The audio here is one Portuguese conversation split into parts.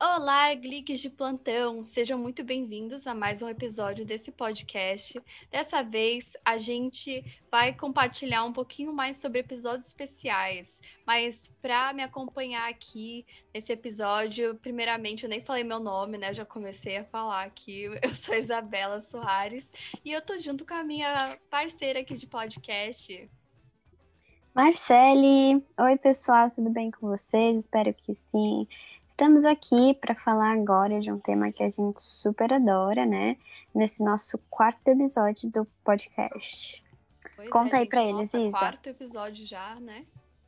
Olá, Gliques de plantão! Sejam muito bem-vindos a mais um episódio desse podcast. Dessa vez, a gente vai compartilhar um pouquinho mais sobre episódios especiais. Mas para me acompanhar aqui nesse episódio, primeiramente, eu nem falei meu nome, né? já comecei a falar aqui. Eu sou Isabela Soares e eu tô junto com a minha parceira aqui de podcast. Marcele! Oi, pessoal, tudo bem com vocês? Espero que sim. Estamos aqui para falar agora de um tema que a gente super adora, né? Nesse nosso quarto episódio do podcast. Pois Conta é, aí pra eles, Isa. Quarto episódio já, né?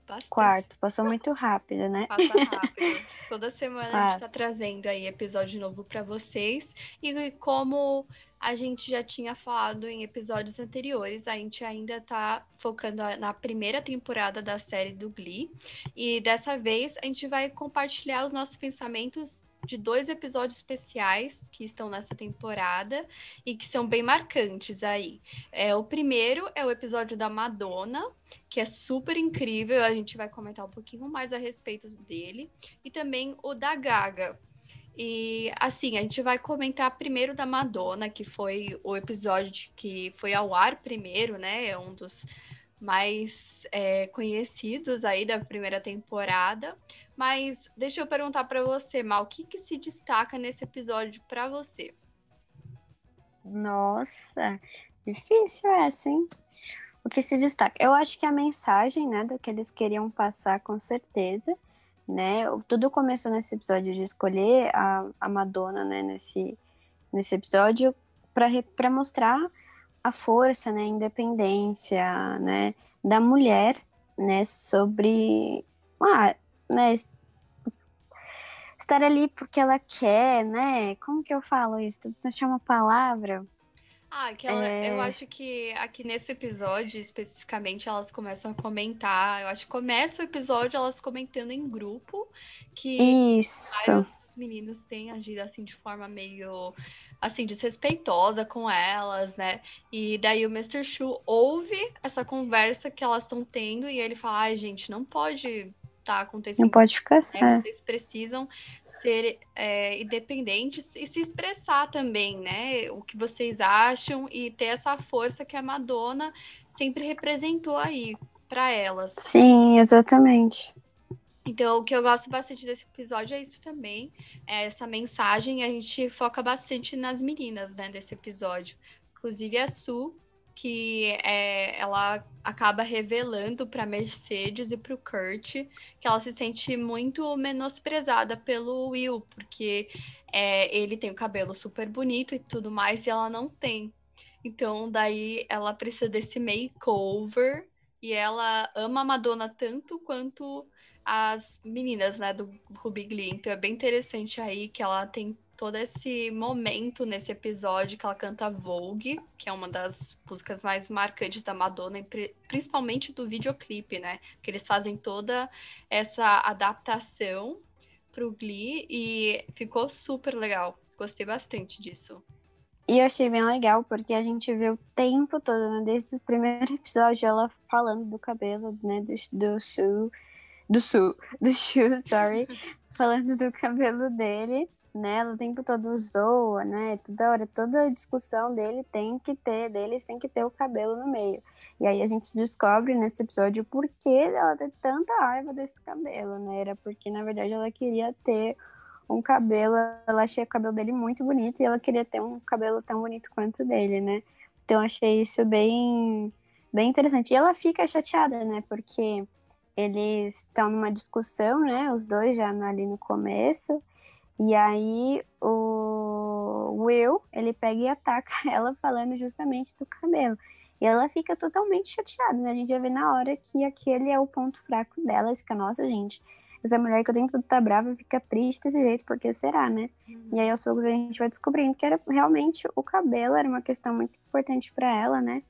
Bastante. Quarto, passou muito rápido, né? Passa rápido. Toda semana a gente tá Passa. trazendo aí episódio novo para vocês. E como a gente já tinha falado em episódios anteriores, a gente ainda tá focando na primeira temporada da série do Glee. E dessa vez a gente vai compartilhar os nossos pensamentos de dois episódios especiais que estão nessa temporada e que são bem marcantes aí. É, o primeiro é o episódio da Madonna, que é super incrível. A gente vai comentar um pouquinho mais a respeito dele. E também o da Gaga. E assim, a gente vai comentar primeiro da Madonna, que foi o episódio que foi ao ar primeiro, né? É um dos mais é, conhecidos aí da primeira temporada. Mas deixa eu perguntar para você, Mal, o que, que se destaca nesse episódio para você? Nossa, difícil essa, hein? O que se destaca? Eu acho que a mensagem, né, do que eles queriam passar, com certeza, né? Tudo começou nesse episódio de escolher a, a Madonna, né, nesse, nesse episódio, para mostrar a força, né, a independência, né, da mulher, né, sobre, ah, né, es- estar ali porque ela quer, né? Como que eu falo isso? Tu achar uma palavra? Ah, que ela, eu É. acho que aqui nesse episódio, especificamente, elas começam a comentar. Eu acho que começa o episódio elas comentando em grupo que Isso. vários dos meninos têm agido assim de forma meio assim desrespeitosa com elas, né? E daí o Mr. Shu ouve essa conversa que elas estão tendo e ele fala: "Ai, gente, não pode estar acontecendo Não pode ficar né? certo. Vocês precisam ser é, independentes e se expressar também, né? O que vocês acham e ter essa força que a Madonna sempre representou aí para elas. Sim, exatamente. Então, o que eu gosto bastante desse episódio é isso também, é essa mensagem. A gente foca bastante nas meninas, né, desse episódio. Inclusive a Su, que é, ela acaba revelando para Mercedes e para o Kurt que ela se sente muito menosprezada pelo Will, porque é, ele tem o cabelo super bonito e tudo mais, e ela não tem. Então, daí ela precisa desse makeover e ela ama a Madonna tanto quanto as meninas, né, do Ruby Glee. Então é bem interessante aí que ela tem todo esse momento nesse episódio que ela canta Vogue, que é uma das músicas mais marcantes da Madonna, pri- principalmente do videoclipe, né? Que eles fazem toda essa adaptação pro Glee e ficou super legal. Gostei bastante disso. E eu achei bem legal, porque a gente vê o tempo todo, né? Desde o primeiro episódio, ela falando do cabelo, né? Do, do Su. Do Su. Do Shu, sorry. falando do cabelo dele, né? Ela o tempo todo zoa, né? Toda hora, toda discussão dele tem que ter, deles tem que ter o cabelo no meio. E aí a gente descobre nesse episódio por que ela tem tanta raiva desse cabelo, né? Era porque, na verdade, ela queria ter um cabelo, ela achei o cabelo dele muito bonito e ela queria ter um cabelo tão bonito quanto dele, né? Então achei isso bem, bem interessante. E ela fica chateada, né? Porque eles estão numa discussão, né? Os dois já ali no começo. E aí o Will, ele pega e ataca ela falando justamente do cabelo. E ela fica totalmente chateada, né? A gente já vê na hora que aquele é o ponto fraco dela. Ela fica, nossa, gente, essa mulher que eu tenho que tá brava fica triste desse jeito, porque será, né? E aí aos poucos a gente vai descobrindo que era realmente o cabelo era uma questão muito importante para ela, né?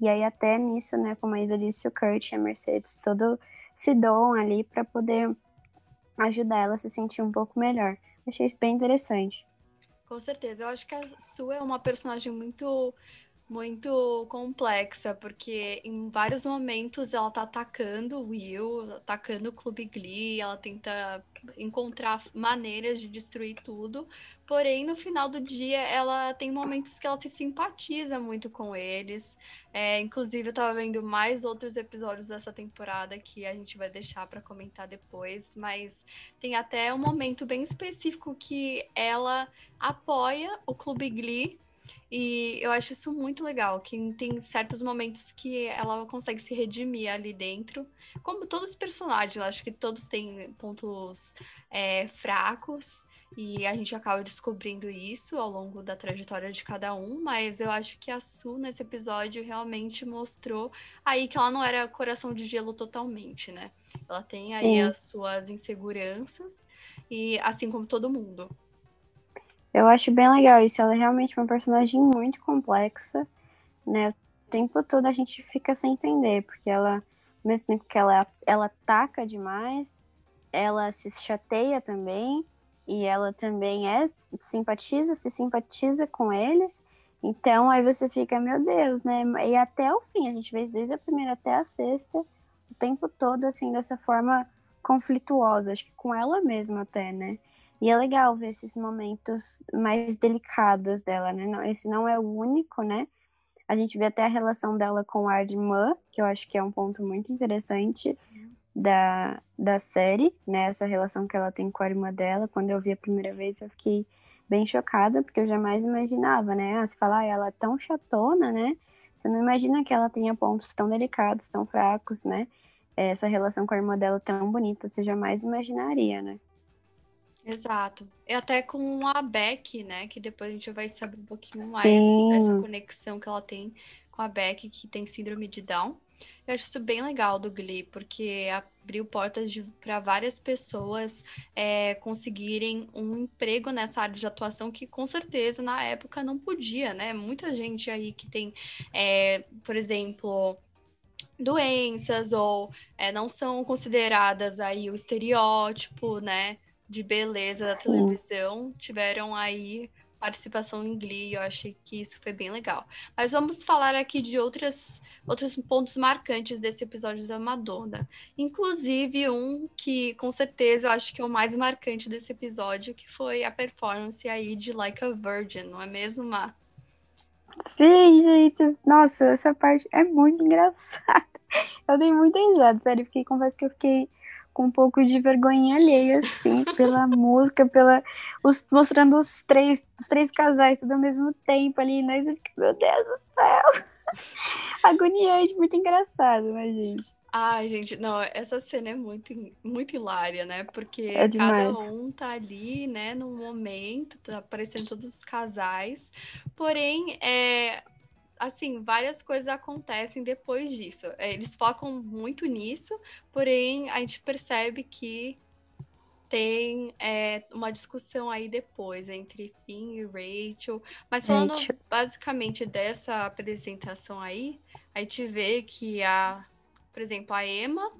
E aí até nisso, né, como a Isa disse, o Kurt e a Mercedes todo se doam ali para poder ajudar ela a se sentir um pouco melhor. Achei isso bem interessante. Com certeza. Eu acho que a Sue é uma personagem muito muito complexa, porque em vários momentos ela tá atacando o Will, atacando o Clube Glee, ela tenta encontrar maneiras de destruir tudo, porém no final do dia ela tem momentos que ela se simpatiza muito com eles. É, inclusive eu tava vendo mais outros episódios dessa temporada que a gente vai deixar para comentar depois, mas tem até um momento bem específico que ela apoia o Clube Glee e eu acho isso muito legal, que tem certos momentos que ela consegue se redimir ali dentro. Como todos os personagens, eu acho que todos têm pontos é, fracos. E a gente acaba descobrindo isso ao longo da trajetória de cada um, mas eu acho que a Su, nesse episódio, realmente mostrou aí que ela não era coração de gelo totalmente, né? Ela tem Sim. aí as suas inseguranças, e assim como todo mundo. Eu acho bem legal isso. Ela é realmente uma personagem muito complexa, né? O tempo todo a gente fica sem entender, porque ela, ao mesmo tempo que ela, ela ataca demais, ela se chateia também, e ela também é simpatiza, se simpatiza com eles. Então aí você fica, meu Deus, né? E até o fim, a gente vê desde a primeira até a sexta, o tempo todo assim, dessa forma conflituosa, acho que com ela mesma até, né? E é legal ver esses momentos mais delicados dela, né? esse não é o único, né? A gente vê até a relação dela com a irmã, que eu acho que é um ponto muito interessante da, da série, né? Essa relação que ela tem com a irmã dela. Quando eu vi a primeira vez, eu fiquei bem chocada, porque eu jamais imaginava, né? Ah, se falar, ah, ela é tão chatona, né? Você não imagina que ela tenha pontos tão delicados, tão fracos, né? Essa relação com a irmã dela tão bonita, você jamais imaginaria, né? Exato. E até com a Beck, né? Que depois a gente vai saber um pouquinho mais Sim. dessa conexão que ela tem com a Beck, que tem síndrome de Down. Eu acho isso bem legal do Glee, porque abriu portas para várias pessoas é, conseguirem um emprego nessa área de atuação que com certeza na época não podia, né? Muita gente aí que tem, é, por exemplo, doenças ou é, não são consideradas aí o estereótipo, né? De beleza da televisão tiveram aí participação em Glee, eu achei que isso foi bem legal. Mas vamos falar aqui de outras, outros pontos marcantes desse episódio da Madonna. Inclusive um que com certeza eu acho que é o mais marcante desse episódio, que foi a performance aí de Like a Virgin, não é mesmo, Má? Sim, gente, nossa, essa parte é muito engraçada. Eu dei muita risada, sério, fiquei, confesso que eu fiquei com um pouco de vergonha alheia, assim, pela música, pela os, mostrando os três, os três casais tudo ao mesmo tempo ali, né? Você fica, meu Deus do céu! Agoniante, muito engraçado, né, gente? Ai, gente, não, essa cena é muito, muito hilária, né? Porque é cada um tá ali, né, no momento, tá aparecendo todos os casais. Porém, é, assim, várias coisas acontecem depois disso. É, eles focam muito nisso, porém a gente percebe que tem é, uma discussão aí depois entre Finn e Rachel. Mas falando Rachel. basicamente dessa apresentação aí, a gente vê que a, por exemplo, a Emma,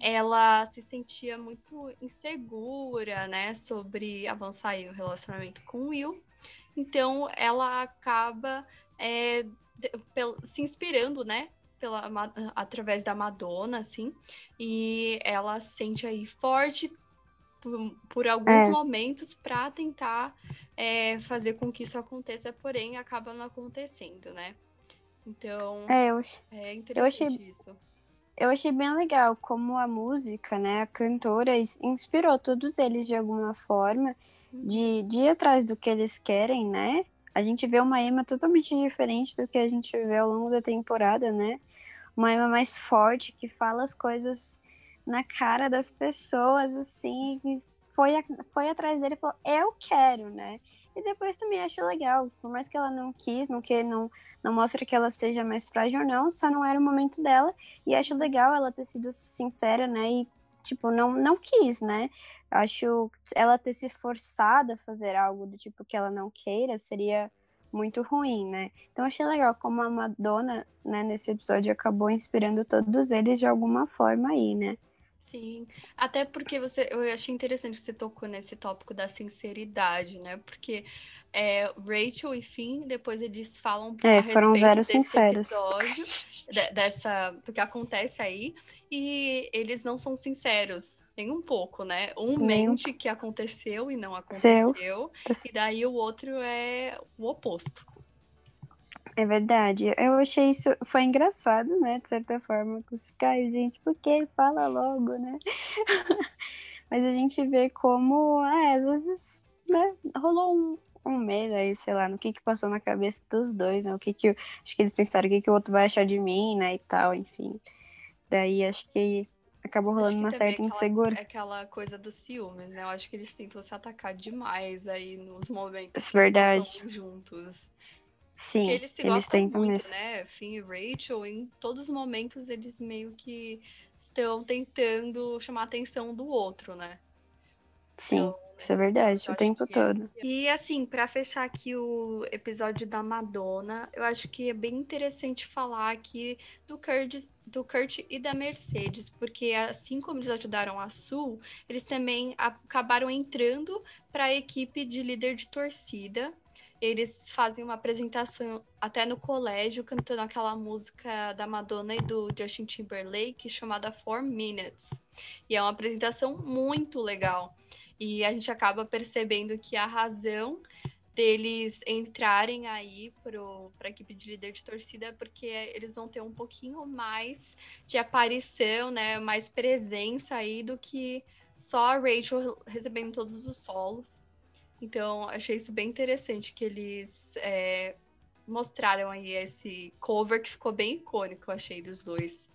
ela se sentia muito insegura, né, sobre avançar o relacionamento com o Will. Então ela acaba é, se inspirando, né? Pela, através da Madonna, assim, e ela se sente aí forte por, por alguns é. momentos para tentar é, fazer com que isso aconteça, porém acaba não acontecendo, né? Então, é, eu, é interessante eu achei, isso. Eu achei bem legal como a música, né, a cantora inspirou todos eles de alguma forma, de, uhum. de ir atrás do que eles querem, né? A gente vê uma Emma totalmente diferente do que a gente vê ao longo da temporada, né? Uma Emma mais forte, que fala as coisas na cara das pessoas, assim, foi, foi atrás dele e falou, eu quero, né? E depois também acho legal, por mais que ela não quis, não que não, não mostra que ela seja mais frágil ou não, só não era o momento dela. E acho legal ela ter sido sincera, né? E tipo, não, não quis, né? Acho ela ter se forçado a fazer algo do tipo que ela não queira seria muito ruim, né? Então achei legal como a Madonna, né, nesse episódio acabou inspirando todos eles de alguma forma aí, né? Sim, até porque você, eu achei interessante que você tocou nesse tópico da sinceridade, né? Porque é, Rachel e Finn, depois eles falam é, a foram zero sinceros. episódio, de, dessa, do que acontece aí, e eles não são sinceros, nem um pouco, né? Um mente que aconteceu e não aconteceu, Seu. e daí o outro é o oposto. É verdade. Eu achei isso. Foi engraçado, né? De certa forma. Ficar, gente, por que? Fala logo, né? Mas a gente vê como, ah, às vezes, né? Rolou um, um medo aí, sei lá, no que que passou na cabeça dos dois, né? O que que. Acho que eles pensaram o que que o outro vai achar de mim, né? E tal, enfim. Daí acho que acabou rolando uma certa insegurança. Aquela coisa do ciúmes, né? Eu acho que eles tentam se atacar demais aí nos momentos é verdade. juntos. Sim, Porque eles se eles gostam muito, mesmo. né? Finn e Rachel, em todos os momentos eles meio que estão tentando chamar a atenção do outro, né? Sim, então, isso é verdade, o tempo todo. É... E assim, para fechar aqui o episódio da Madonna, eu acho que é bem interessante falar aqui do Kurt, do Kurt e da Mercedes, porque assim como eles ajudaram a Sul, eles também acabaram entrando para a equipe de líder de torcida eles fazem uma apresentação até no colégio, cantando aquela música da Madonna e do Justin Timberlake chamada Four Minutes. E é uma apresentação muito legal. E a gente acaba percebendo que a razão deles entrarem aí para a equipe de líder de torcida é porque eles vão ter um pouquinho mais de aparição, né, mais presença aí do que só a Rachel recebendo todos os solos. Então, achei isso bem interessante que eles é, mostraram aí esse cover que ficou bem icônico, achei, dos dois.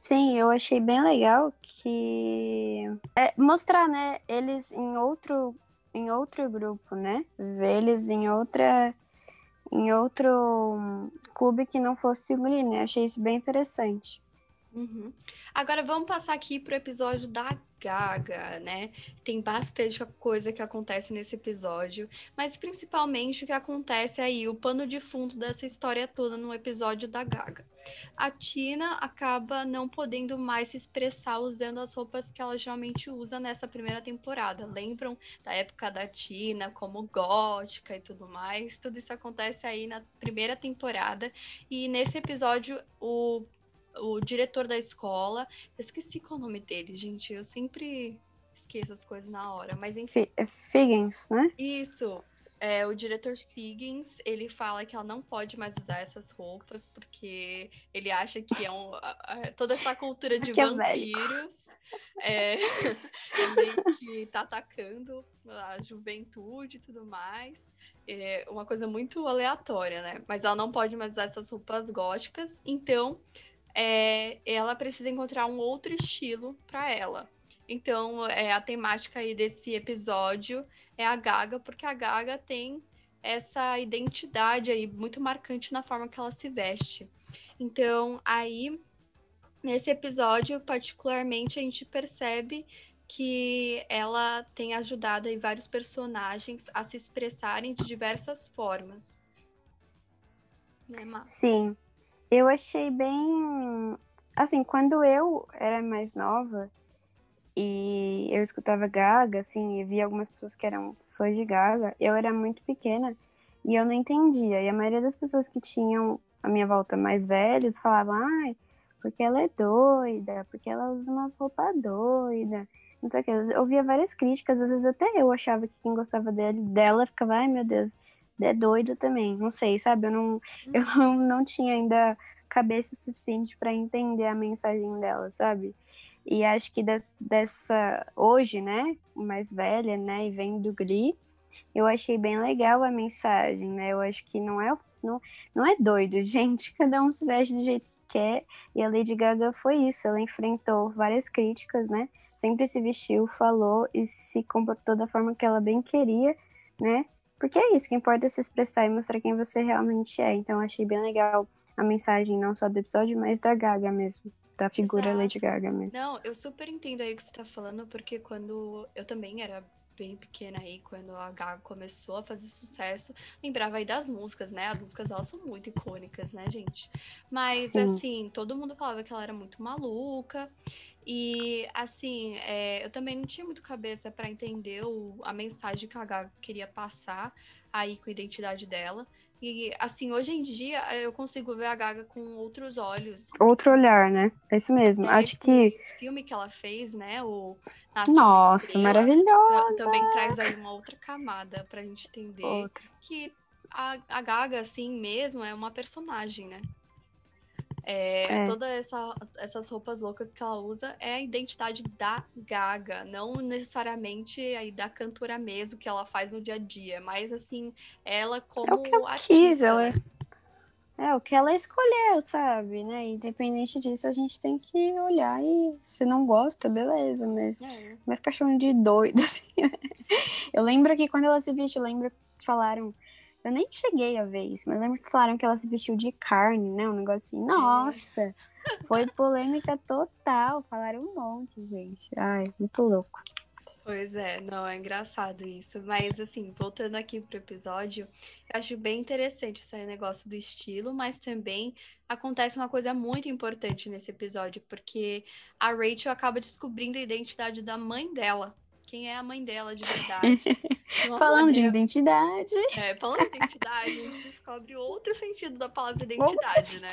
Sim, eu achei bem legal que é, mostrar, né, eles em outro em outro grupo, né? Ver eles em outra em outro clube que não fosse o Glee, né? Achei isso bem interessante. Uhum. Agora vamos passar aqui pro episódio da Gaga, né? Tem bastante coisa que acontece nesse episódio, mas principalmente o que acontece aí, o pano de fundo dessa história toda no episódio da Gaga. A Tina acaba não podendo mais se expressar usando as roupas que ela geralmente usa nessa primeira temporada. Lembram da época da Tina, como gótica e tudo mais? Tudo isso acontece aí na primeira temporada. E nesse episódio, o o diretor da escola. Eu esqueci qual é o nome dele, gente. Eu sempre esqueço as coisas na hora, mas enfim. É Figgins, né? Isso. É, o diretor Figgins, ele fala que ela não pode mais usar essas roupas porque ele acha que é um, toda essa cultura de vampiros é, é que tá atacando a juventude e tudo mais. É uma coisa muito aleatória, né? Mas ela não pode mais usar essas roupas góticas, então é, ela precisa encontrar um outro estilo para ela. Então, é, a temática aí desse episódio é a Gaga, porque a Gaga tem essa identidade aí muito marcante na forma que ela se veste. Então, aí, nesse episódio, particularmente, a gente percebe que ela tem ajudado aí vários personagens a se expressarem de diversas formas. Né, Sim. Eu achei bem. Assim, quando eu era mais nova e eu escutava Gaga, assim, e via algumas pessoas que eram fãs de Gaga, eu era muito pequena e eu não entendia. E a maioria das pessoas que tinham a minha volta mais velhos falavam, ai, porque ela é doida, porque ela usa umas roupas doidas. Não sei o que. Eu ouvia várias críticas, às vezes até eu achava que quem gostava dele, dela ficava, ai meu Deus, é doido também. Não sei, sabe? Eu não, eu uhum. não, não tinha ainda cabeça suficiente para entender a mensagem dela, sabe? E acho que des, dessa hoje, né, mais velha, né, e vem do Glee, eu achei bem legal a mensagem, né? Eu acho que não é não, não é doido, gente, cada um se veste do jeito que quer, e a Lady Gaga foi isso, ela enfrentou várias críticas, né? Sempre se vestiu, falou e se comportou da forma que ela bem queria, né? Porque é isso, que importa é se expressar e mostrar quem você realmente é. Então achei bem legal a mensagem, não só do episódio, mas da Gaga mesmo. Da figura Exato. Lady Gaga mesmo. Não, eu super entendo aí o que você tá falando, porque quando eu também era bem pequena aí, quando a Gaga começou a fazer sucesso, lembrava aí das músicas, né? As músicas dela são muito icônicas, né, gente? Mas, Sim. assim, todo mundo falava que ela era muito maluca. E, assim, é, eu também não tinha muito cabeça para entender o, a mensagem que a Gaga queria passar aí com a identidade dela. E, assim, hoje em dia eu consigo ver a Gaga com outros olhos. Outro olhar, né? É isso mesmo. É, Acho que. O filme que ela fez, né? O Nossa, maravilhoso! Também traz aí uma outra camada pra gente entender Outra. que a, a Gaga, assim mesmo, é uma personagem, né? É, É. Todas essa, essas roupas loucas que ela usa é a identidade da Gaga, não necessariamente aí da cantora mesmo que ela faz no dia a dia, mas assim, ela como É o que ela artista, quis, ela né? É o que ela escolheu, sabe? Né? Independente disso, a gente tem que olhar e se não gosta, beleza, mas É. vai ficar chamando de doido, assim, né? Eu lembro que quando ela se vestiu, eu lembro que falaram. Eu nem cheguei a ver isso, mas lembro que falaram que ela se vestiu de carne, né? Um negócio assim. Nossa! Foi polêmica total. Falaram um monte, gente. Ai, muito louco. Pois é, não, é engraçado isso. Mas, assim, voltando aqui pro episódio, eu acho bem interessante esse negócio do estilo, mas também acontece uma coisa muito importante nesse episódio, porque a Rachel acaba descobrindo a identidade da mãe dela. Quem é a mãe dela de verdade. Falando de identidade. É, falando de identidade, a gente descobre outro sentido da palavra identidade, né?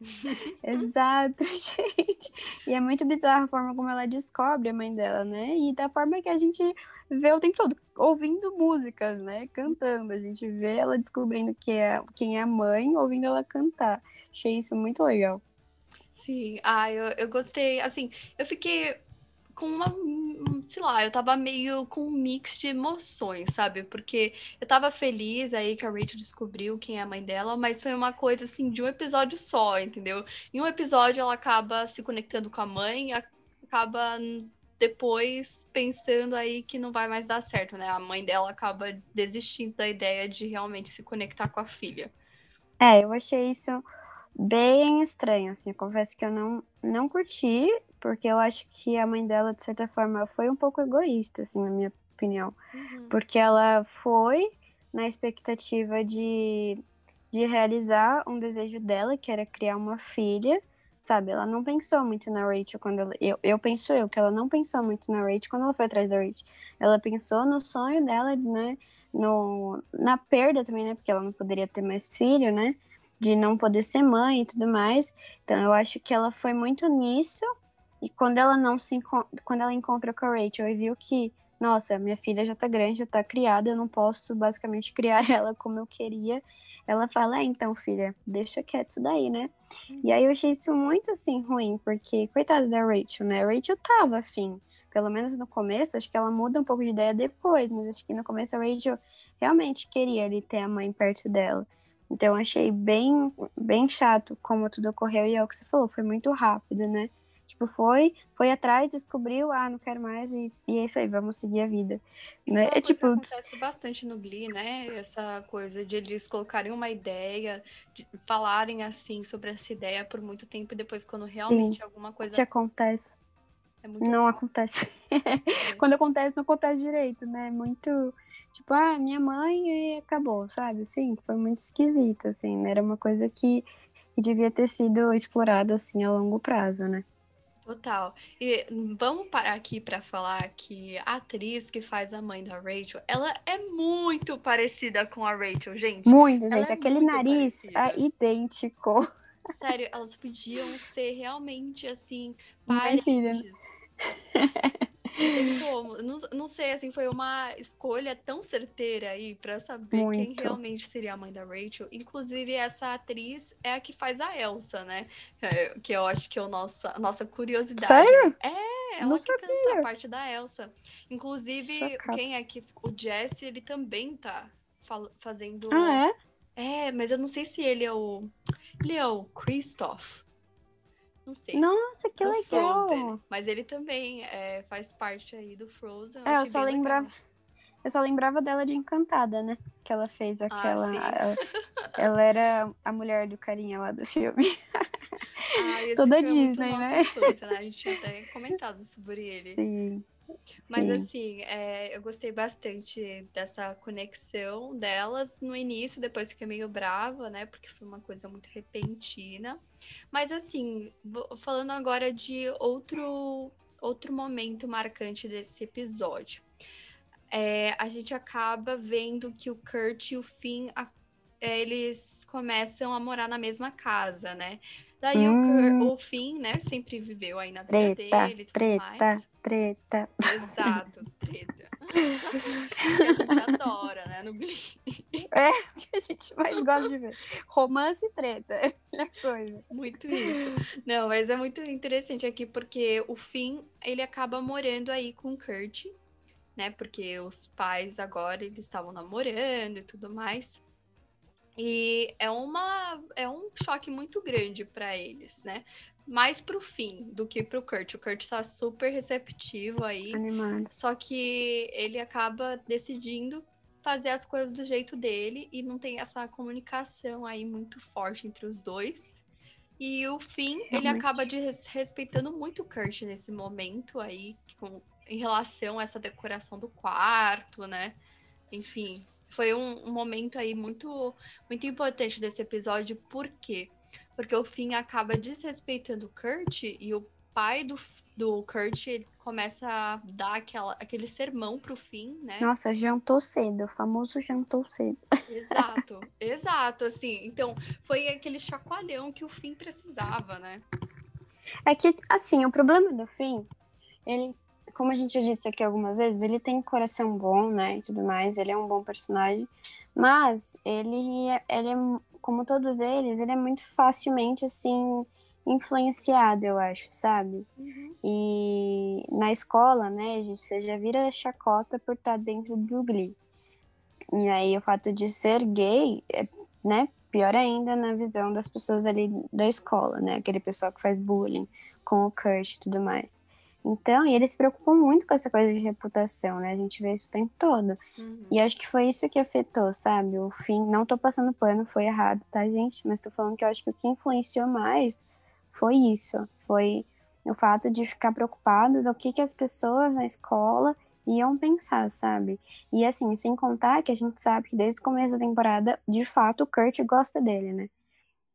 Exato, gente. E é muito bizarro a forma como ela descobre a mãe dela, né? E da forma que a gente vê o tempo todo, ouvindo músicas, né? Cantando. A gente vê ela descobrindo que é, quem é a mãe, ouvindo ela cantar. Achei isso muito legal. Sim, ah, eu, eu gostei. Assim, eu fiquei com uma, um, sei lá, eu tava meio com um mix de emoções, sabe? Porque eu tava feliz aí que a Rachel descobriu quem é a mãe dela, mas foi uma coisa assim de um episódio só, entendeu? Em um episódio ela acaba se conectando com a mãe, acaba depois pensando aí que não vai mais dar certo, né? A mãe dela acaba desistindo da ideia de realmente se conectar com a filha. É, eu achei isso bem estranho, assim. Eu confesso que eu não, não curti, porque eu acho que a mãe dela, de certa forma, foi um pouco egoísta, assim, na minha opinião. Uhum. Porque ela foi na expectativa de, de realizar um desejo dela, que era criar uma filha, sabe? Ela não pensou muito na Rachel quando ela. Eu, eu penso eu, que ela não pensou muito na Rachel quando ela foi atrás da Rachel. Ela pensou no sonho dela, né? No, na perda também, né? Porque ela não poderia ter mais filho, né? De não poder ser mãe e tudo mais. Então eu acho que ela foi muito nisso. E quando ela não se quando ela encontra com a Rachel e viu que nossa, minha filha já tá grande, já tá criada, eu não posso basicamente criar ela como eu queria. Ela fala, é, então, filha, deixa quieto isso daí, né? E aí eu achei isso muito, assim, ruim, porque, coitada da Rachel, né? A Rachel tava afim, pelo menos no começo, acho que ela muda um pouco de ideia depois, mas acho que no começo a Rachel realmente queria ali ter a mãe perto dela. Então achei bem, bem chato como tudo ocorreu, e é o que você falou, foi muito rápido, né? Tipo, foi, foi atrás, descobriu, ah, não quero mais, e, e é isso aí, vamos seguir a vida. Isso Né? é É tipo, acontece bastante no Glee, né? Essa coisa de eles colocarem uma ideia, de falarem assim sobre essa ideia por muito tempo e depois quando realmente alguma coisa se acontece, é não rápido, acontece. né? Quando acontece, não acontece direito, né? Muito, tipo, ah, minha mãe e acabou, sabe? Sim, foi muito esquisito, assim, né? Era uma coisa que, que devia ter sido explorada, assim, a longo prazo, né? Total. E vamos parar aqui pra falar que a atriz que faz a mãe da Rachel, ela é muito parecida com a Rachel, gente. Muito, Ela gente. é Aquele muito nariz parecida. é idêntico. Sério, elas podiam ser realmente assim, Mãe tem como. Não, não sei, assim, foi uma escolha tão certeira aí pra saber quem Muito. realmente seria a mãe da Rachel. Inclusive, essa atriz é a que faz a Elsa, né? É, Que eu acho que é a nossa curiosidade. Sério? É, ela Não que canta a parte da Elsa. Inclusive, Chocada. quem é que. O Jesse, ele também tá fazendo. Ah, é? É, mas eu não sei se ele é o. Ele é o Christoph. Não sei. Nossa, que legal. Frozen. Mas ele também é, faz parte aí do Frozen. É, eu só lembrava- legal. Eu só lembrava dela de Encantada, né? Que ela fez aquela. sim. ela, ela era a mulher do carinha lá do filme. Ah, Toda Disney, né? infância, né? A gente tinha até comentado sobre ele. Sim. Mas assim, é, eu gostei bastante dessa conexão delas no início, depois fiquei meio brava, né? Porque foi uma coisa muito repentina. Mas assim, falando agora de outro, outro momento marcante desse episódio. É, a gente acaba vendo que o Kurt e o Finn, a, é, eles começam a morar na mesma casa, né? Daí hum. o, o Finn, né, sempre viveu aí na vida treta, dele e tudo treta, mais. Treta, Exato, treta. que a gente adora, né, no Glee. É, o que a gente mais gosta de ver. Romance e treta, é a melhor coisa. Muito isso. Não, mas é muito interessante aqui, porque o Finn, ele acaba morando aí com o Kurt, né, porque os pais agora, eles estavam namorando e tudo mais. E é, uma, é um choque muito grande para eles, né? Mais pro fim do que pro Kurt. O Kurt tá super receptivo aí. Animado. Só que ele acaba decidindo fazer as coisas do jeito dele e não tem essa comunicação aí muito forte entre os dois. E o fim, Realmente. ele acaba de respeitando muito o Kurt nesse momento aí, com, em relação a essa decoração do quarto, né? Enfim, foi um, um, momento aí muito, muito importante desse episódio, por quê? Porque o Finn acaba desrespeitando o Kurt e o pai do, do Kurt começa a dar aquela, aquele sermão pro Finn, né? Nossa, jantou cedo, o famoso jantou cedo. Exato, exato, assim. Então, foi aquele chacoalhão que o Finn precisava, né? É que, assim, o problema do Finn, ele como a gente disse aqui algumas vezes, ele tem coração bom, né, e tudo mais, ele é um bom personagem, mas ele, é, ele é, como todos eles, ele é muito facilmente, assim, influenciado, eu acho, sabe? Uhum. E na escola, né, gente, você já vira chacota por estar dentro do Glee. E aí o fato de ser gay, é, né, pior ainda na visão das pessoas ali da escola, né, aquele pessoal que faz bullying com o Kurt e tudo mais. Então, e eles se preocupam muito com essa coisa de reputação, né? A gente vê isso o tempo todo. Uhum. E acho que foi isso que afetou, sabe? O fim, não tô passando pano, foi errado, tá, gente? Mas tô falando que eu acho que o que influenciou mais foi isso. Foi o fato de ficar preocupado do que, que as pessoas na escola iam pensar, sabe? E assim, sem contar que a gente sabe que desde o começo da temporada, de fato, o Kurt gosta dele, né?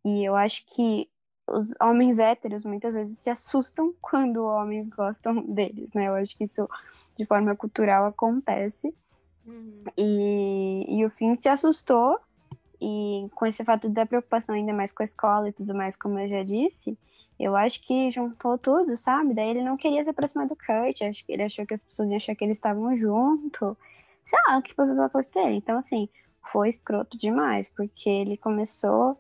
E eu acho que os homens héteros muitas vezes se assustam quando homens gostam deles, né? Eu acho que isso de forma cultural acontece. Uhum. E, e o Finn se assustou, e com esse fato da preocupação ainda mais com a escola e tudo mais, como eu já disse, eu acho que juntou tudo, sabe? Daí ele não queria se aproximar do Kurt, acho que ele achou que as pessoas iam achar que eles estavam junto. Sei lá, o que passou pela dele. Então, assim, foi escroto demais, porque ele começou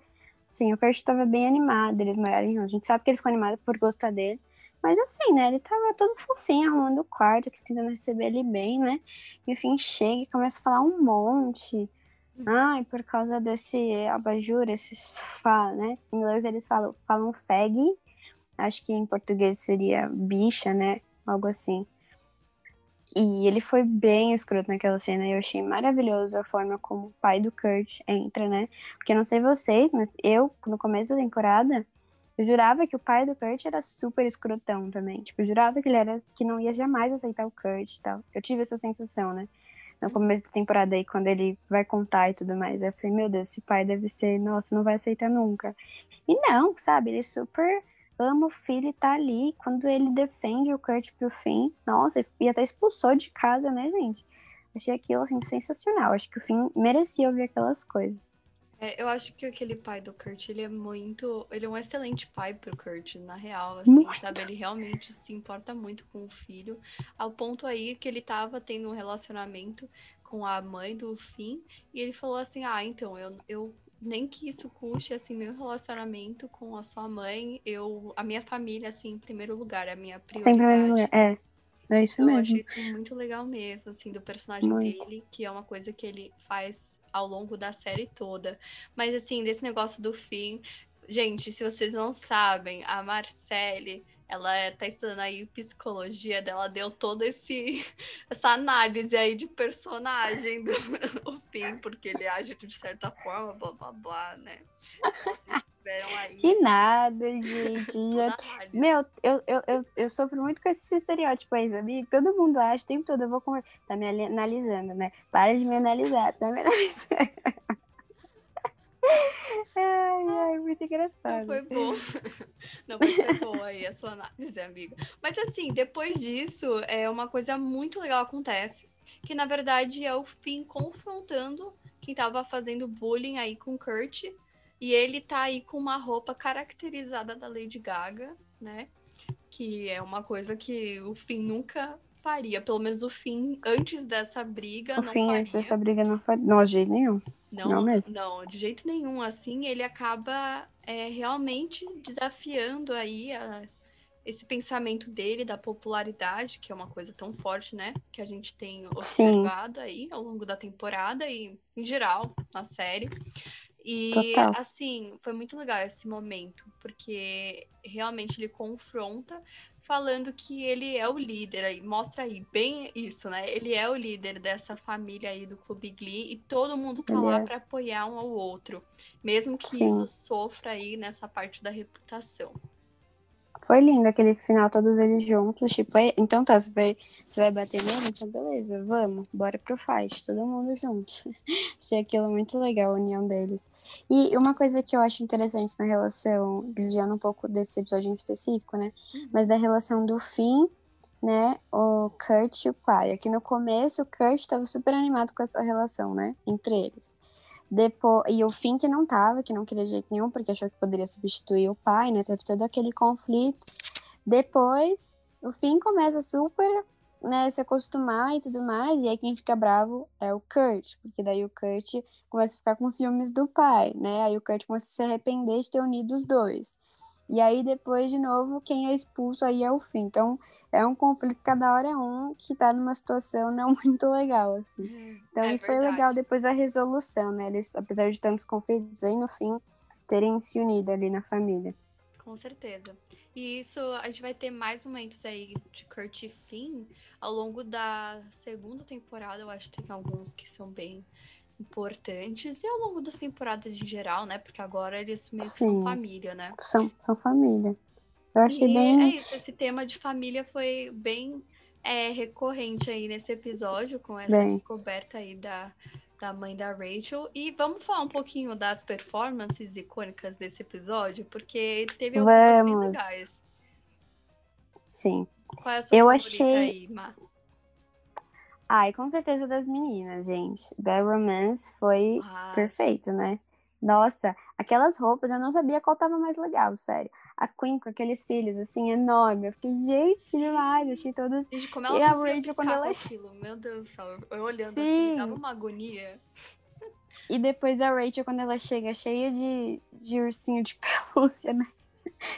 Sim, o Kurt estava bem animado, eles moraram juntos. A gente sabe que ele ficou animado por gostar dele. Mas assim, né? Ele tava todo fofinho, arrumando o quarto, tentando receber ele bem, né? E enfim, chega e começa a falar um monte. Ai, por causa desse abajur, esse sofá, né? Em inglês eles falam, falam fag. Acho que em português seria bicha, né? Algo assim. E ele foi bem escroto naquela cena. E eu achei maravilhoso a forma como o pai do Kurt entra, né? Porque eu não sei vocês, mas eu, no começo da temporada, eu jurava que o pai do Kurt era super escrotão também. Tipo, eu jurava que ele era que não ia jamais aceitar o Kurt e tal. Eu tive essa sensação, né? No começo da temporada aí, quando ele vai contar e tudo mais. Eu falei, meu Deus, esse pai deve ser, nossa, não vai aceitar nunca. E não, sabe? Ele é super ama o filho e tá ali. Quando ele defende o Kurt pro fim, nossa, e até expulsou de casa, né, gente? Achei aquilo, assim, sensacional. Acho que o fim merecia ouvir aquelas coisas. É, eu acho que aquele pai do Kurt, ele é muito. Ele é um excelente pai pro Kurt, na real, assim, muito. sabe? Ele realmente se importa muito com o filho. Ao ponto aí que ele tava tendo um relacionamento com a mãe do Finn. E ele falou assim: Ah, então, eu, eu nem que isso custe assim meu relacionamento com a sua mãe, eu a minha família assim em primeiro lugar, a minha prioridade. Sempre em primeiro lugar, é. É isso então, mesmo. Eu achei isso muito legal mesmo, assim, do personagem muito. dele, que é uma coisa que ele faz ao longo da série toda. Mas assim, desse negócio do fim, gente, se vocês não sabem, a Marcelle ela tá estudando aí psicologia dela, deu toda esse, essa análise aí de personagem do fim, porque ele age de certa forma, blá blá blá, né? aí. Que nada, gente. Meu, eu, eu, eu, eu sofro muito com esse estereótipo aí, sabia? Todo mundo acha, o tempo todo eu vou conversar. Tá me ali- analisando, né? Para de me analisar, tá me analisando. Ai, ai, muito Não engraçado. foi bom. Não vai ser boa aí a sua análise, amiga. Mas assim, depois disso, é uma coisa muito legal acontece, que na verdade é o Finn confrontando quem tava fazendo bullying aí com o Kurt, e ele tá aí com uma roupa caracterizada da Lady Gaga, né? Que é uma coisa que o Finn nunca faria, pelo menos o Finn antes dessa briga O fim, faria. antes dessa briga não foi. Não, de jeito nenhum. Não, Não mesmo. não, de jeito nenhum. Assim, ele acaba é, realmente desafiando aí a- esse pensamento dele da popularidade, que é uma coisa tão forte, né? Que a gente tem observado aí ao longo da temporada e em geral na série. E Total. assim, foi muito legal esse momento, porque realmente ele confronta falando que ele é o líder aí, mostra aí bem isso, né? Ele é o líder dessa família aí do Clube Glee e todo mundo tá Ele lá é. pra apoiar um ao outro, mesmo que Sim. isso sofra aí nessa parte da reputação. Foi lindo aquele final, todos eles juntos. Tipo, "Ei, então tá, você vai, você vai bater nele? Então beleza, vamos, bora pro fight, todo mundo junto. Achei aquilo muito legal, a união deles. E uma coisa que eu acho interessante na relação, desviando um pouco desse episódio em específico, né? Mas da relação do Finn, né? O Kurt e o pai. Aqui no começo, o Kurt tava super animado com essa relação, né? Entre eles. Depois, e o Finn que não tava, que não queria de jeito nenhum, porque achou que poderia substituir o pai, né? Teve todo aquele conflito. Depois, o Finn começa super, né, se acostumar e tudo mais, e aí quem fica bravo é o Kurt, porque daí o Kurt começa a ficar com ciúmes do pai, né? Aí o Kurt começa a se arrepender de ter unido os dois. E aí depois, de novo, quem é expulso aí é o Finn. Então, é um conflito, cada hora é um que tá numa situação não muito legal, assim. Então, É e foi legal depois a resolução, né? Eles, apesar de tantos conflitos aí, no fim, terem se unido ali na família. Com certeza. E isso, a gente vai ter mais momentos aí de Kurt e Finn ao longo da segunda temporada. Eu acho que tem alguns que são bem importantes. E ao longo das temporadas em geral, né? Porque agora eles meio são família, né? São, são família. Eu achei e bem. é isso, esse tema de família foi bem é, recorrente aí nesse episódio, com essa Bem. descoberta aí da, da mãe da Rachel. E vamos falar um pouquinho das performances icônicas desse episódio, porque teve algumas bem Vamos. legais. Sim. Qual é a sua Eu achei- aí? Ai, com certeza das meninas, gente. Bad Romance foi Ah, perfeito, né? Nossa, aquelas roupas eu não sabia qual tava mais legal, sério. A Queen com aqueles cílios, assim, enorme. Eu fiquei, gente, que demais. Eu achei todas. gente, como ela E a Rachel, quando ela- aquilo? Meu Deus do céu, eu- olhando assim, Sim. dava uma agonia. E depois a Rachel, quando ela chega cheia de, de ursinho de pelúcia, né?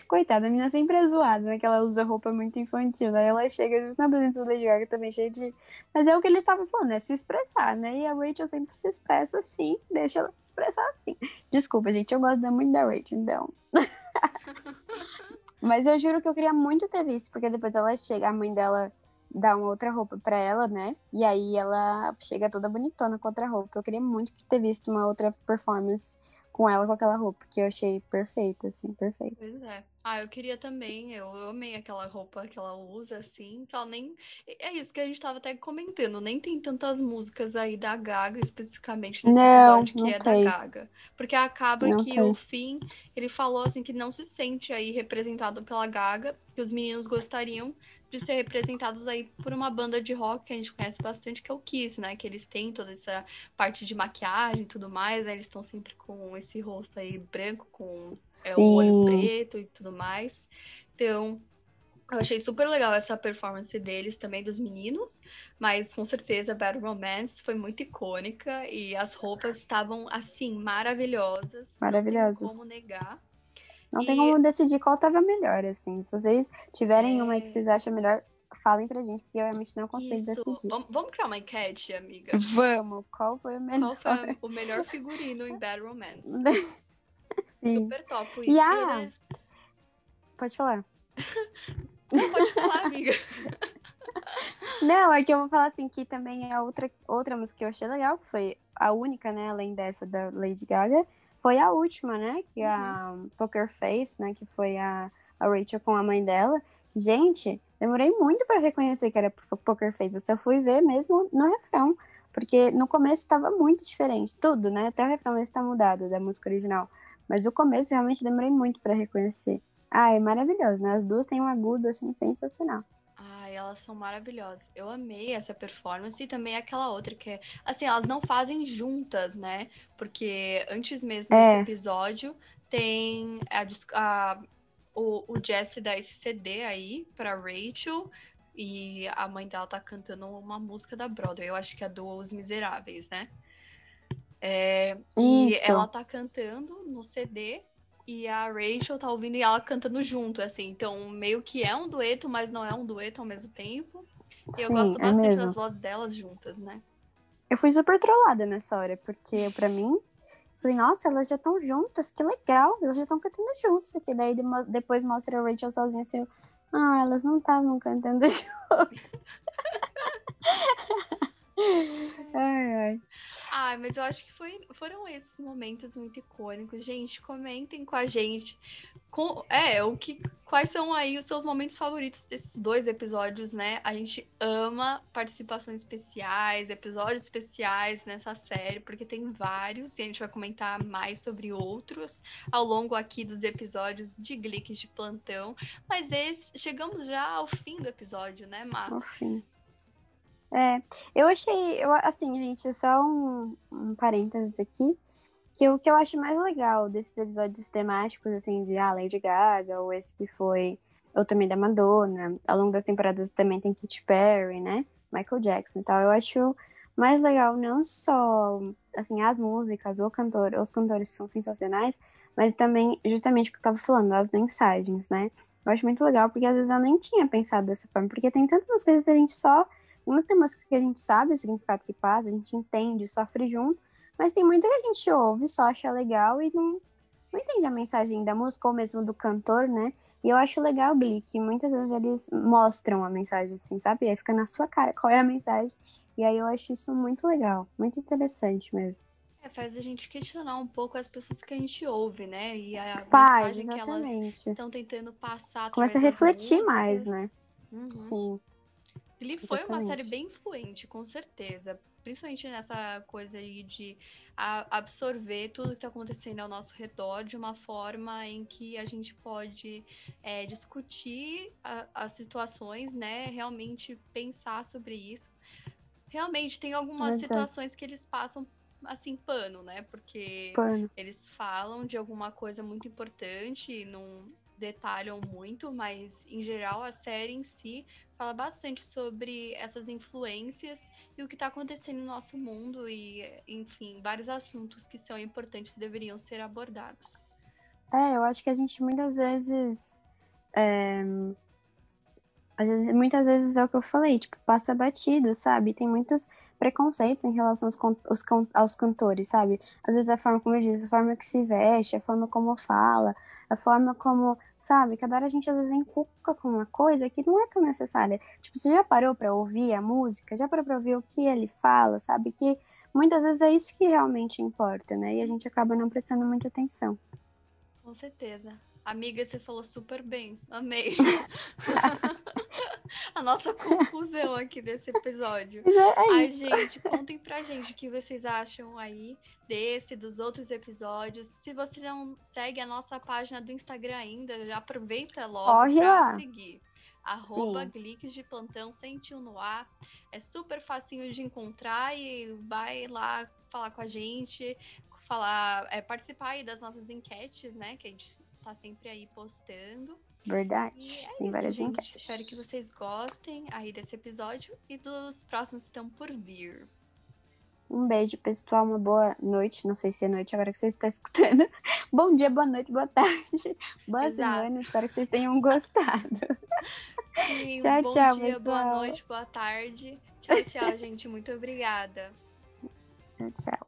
Coitada, a menina sempre é zoada, né? Que ela usa roupa muito infantil. Daí ela chega justo na presença da Lady Gaga também, cheia de. Mas é o que eles estavam falando, é se expressar, né? E a Rachel sempre se expressa assim, deixa ela se expressar assim. Desculpa, gente, eu gosto muito da Rachel, então. Mas eu juro que eu queria muito ter visto, porque depois ela chega, a mãe dela dá uma outra roupa pra ela, né? E aí ela chega toda bonitona com outra roupa. Eu queria muito ter visto uma outra performance com ela com aquela roupa, que eu achei perfeita, assim, perfeita. Pois é. Ah, eu queria também. Eu amei aquela roupa que ela usa, assim. Que ela nem. É isso que a gente tava até comentando. Nem tem tantas músicas aí da Gaga, especificamente nesse Não, episódio, que não é tem. da Gaga. Porque acaba Não que tem. o Finn, ele falou assim que não se sente aí representado pela Gaga, que os meninos gostariam de ser representados aí por uma banda de rock que a gente conhece bastante, que é o Kiss, né? Que eles têm toda essa parte de maquiagem e tudo mais, né? Eles estão sempre com esse rosto aí branco, com é, o olho preto e tudo mais. Então, eu achei super legal essa performance deles também, dos meninos, mas com certeza Bad Romance foi muito icônica e as roupas estavam, assim, maravilhosas. Não tem Maravilhosas. como negar. Não tem E- como decidir qual tava melhor, assim. Se vocês tiverem uma aí É. que vocês acham melhor, falem pra gente, porque eu realmente não consigo Isso. decidir. Vamos, vamos criar uma enquete, amiga. Vamos! Qual foi o melhor? Qual foi o melhor figurino em Bad Romance? Sim. Super top E isso. a- né? Pode falar. Não, pode falar, amiga. Não, é que eu vou falar assim que também a outra, outra música que eu achei legal, que foi a única, né, além dessa da Lady Gaga, foi a última, né? Que é uhum. a Poker Face, né? Que foi a, a Rachel com a mãe dela. Gente, demorei muito para reconhecer que era Poker Face. Eu só fui ver mesmo no refrão. Porque no começo estava muito diferente, tudo, né? Até o refrão está mudado da música original. Mas o começo realmente demorei muito para reconhecer. Ah, é maravilhoso, né? As duas têm um agudo, assim, sensacional. Elas são maravilhosas. Eu amei essa performance e também aquela outra que é. Assim, elas não fazem juntas, né? Porque antes mesmo é. desse episódio tem a, a o, o Jesse dá esse CD aí pra Rachel e a mãe dela tá cantando uma música da Broadway. Eu acho que é do Os Miseráveis, né? É, e ela tá cantando no CD e a Rachel tá ouvindo e ela cantando junto, assim. Então, meio que é um dueto, mas não é um dueto ao mesmo tempo. E Sim, eu gosto é bastante é das vozes delas juntas, né? Eu fui super trollada nessa hora, porque para mim, falei, nossa, elas já estão juntas, que legal, elas já estão cantando juntas. E daí depois mostra a Rachel sozinha assim, ah, elas não estavam cantando juntas. ai, ai. Ah, mas eu acho que foi, foram esses momentos muito icônicos. Gente, comentem com a gente. Com, é, o que, quais são aí os seus momentos favoritos desses dois episódios, né? A gente ama participações especiais, episódios especiais nessa série, porque tem vários e a gente vai comentar mais sobre outros ao longo aqui dos episódios de Glick de Plantão. Mas esse, chegamos já ao fim do episódio, né, Mar? Ao fim. É, eu achei, eu, assim, gente, só um, um parênteses aqui, que o que eu acho mais legal desses episódios temáticos, assim, de ah, Lady Gaga, ou esse que foi, ou também da Madonna, ao longo das temporadas também tem Katy Perry, né, Michael Jackson e tal, eu acho mais legal não só, assim, as músicas, o cantor, os cantores são sensacionais, mas também, justamente o que eu tava falando, as mensagens, né, eu acho muito legal, porque às vezes eu nem tinha pensado dessa forma, porque tem tantas coisas que a gente só muita música que a gente sabe o significado que passa, a gente entende, sofre junto, mas tem muita que a gente ouve, só acha legal e não, não entende a mensagem da música ou mesmo do cantor, né? E eu acho legal, Glee, que muitas vezes eles mostram a mensagem, assim, sabe? E aí fica na sua cara qual é a mensagem. E aí eu acho isso muito legal, muito interessante mesmo. É, faz a gente questionar um pouco as pessoas que a gente ouve, né? E a faz, mensagem exatamente. que elas estão tentando passar. Começa a refletir mais, né? Uhum. Sim. Ele foi uma série bem influente, com certeza. Principalmente nessa coisa aí de absorver tudo que está acontecendo ao nosso redor de uma forma em que a gente pode é, discutir a, as situações, né? Realmente pensar sobre isso. Realmente, tem algumas Exato. situações que eles passam assim, pano, né? Porque pano. eles falam de alguma coisa muito importante, não detalham muito, mas em geral a série em si fala bastante sobre essas influências e o que está acontecendo no nosso mundo e, enfim, vários assuntos que são importantes e deveriam ser abordados. É, eu acho que a gente muitas vezes. É... Às vezes, muitas vezes é o que eu falei, tipo, passa batido, sabe? Tem muitos preconceitos em relação aos, aos, aos cantores, sabe? Às vezes a forma como eu disse, a forma que se veste, a forma como fala, a forma como, sabe? Cada hora a gente às vezes encuca com uma coisa que não é tão necessária. Tipo, você já parou para ouvir a música? Já parou para ouvir o que ele fala, sabe? Que muitas vezes é isso que realmente importa, né? E a gente acaba não prestando muita atenção. Com certeza. Amiga, você falou super bem. Amei. a nossa conclusão aqui desse episódio. É, é Ai, isso. gente, contem pra gente o que vocês acham aí desse, dos outros episódios. Se você não segue a nossa página do Instagram ainda, já aproveita logo Corre pra seguir. Arroba Gliques de Plantão Sentiu no Ar. É super facinho de encontrar e vai lá falar com a gente, falar, é, participar aí das nossas enquetes, né? Que a gente tá sempre aí postando. Verdade. É Tem isso, várias gente. enquetes. Espero que vocês gostem aí desse episódio e dos próximos que estão por vir. Um beijo, pessoal. Uma boa noite. Não sei se é noite agora que você está escutando. Bom dia, boa noite, boa tarde. Boa Exato. semana. Espero que vocês tenham gostado. Sim, tchau, bom tchau, dia, pessoal. boa noite, boa tarde. Tchau, tchau, gente. Muito obrigada. Tchau, tchau.